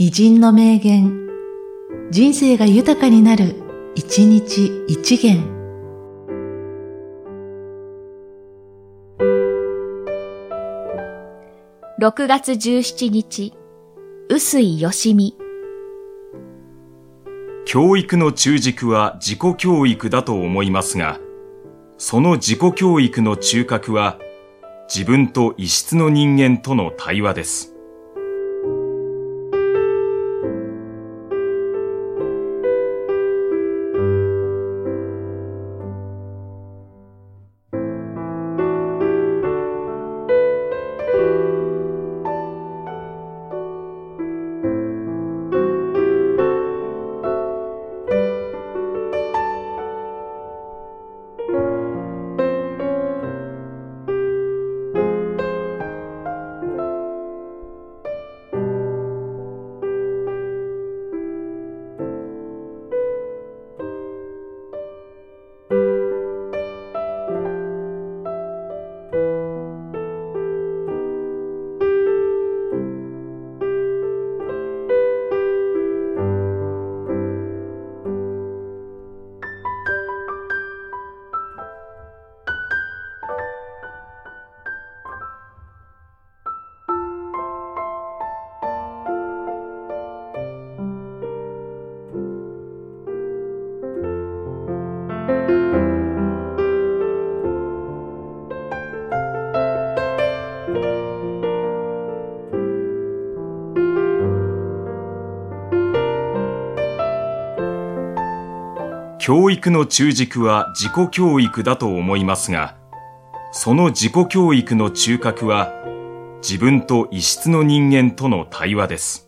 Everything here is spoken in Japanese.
偉人の名言、人生が豊かになる、一日一元。6月17日、臼井よしみ。教育の中軸は自己教育だと思いますが、その自己教育の中核は自分と異質の人間との対話です。教育の中軸は自己教育だと思いますが、その自己教育の中核は自分と異質の人間との対話です。